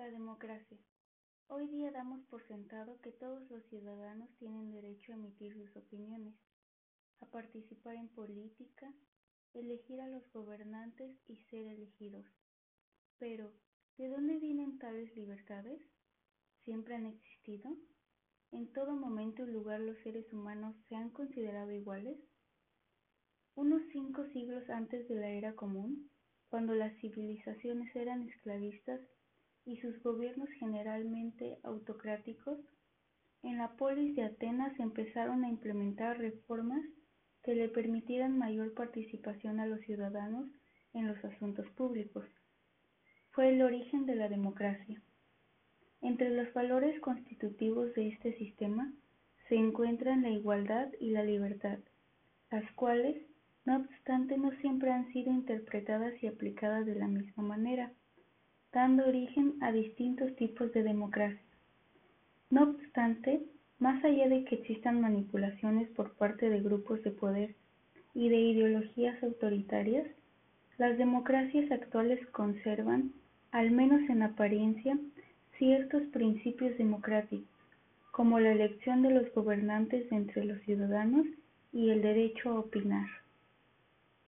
La democracia. Hoy día damos por sentado que todos los ciudadanos tienen derecho a emitir sus opiniones, a participar en política, elegir a los gobernantes y ser elegidos. Pero, ¿de dónde vienen tales libertades? ¿Siempre han existido? ¿En todo momento y lugar los seres humanos se han considerado iguales? Unos cinco siglos antes de la era común, cuando las civilizaciones eran esclavistas y sus gobiernos generalmente autocráticos, en la polis de Atenas empezaron a implementar reformas que le permitieran mayor participación a los ciudadanos en los asuntos públicos. Fue el origen de la democracia. Entre los valores constitutivos de este sistema se encuentran la igualdad y la libertad, las cuales, no obstante, no siempre han sido interpretadas y aplicadas de la misma manera dando origen a distintos tipos de democracia. No obstante, más allá de que existan manipulaciones por parte de grupos de poder y de ideologías autoritarias, las democracias actuales conservan, al menos en apariencia, ciertos principios democráticos, como la elección de los gobernantes entre los ciudadanos y el derecho a opinar.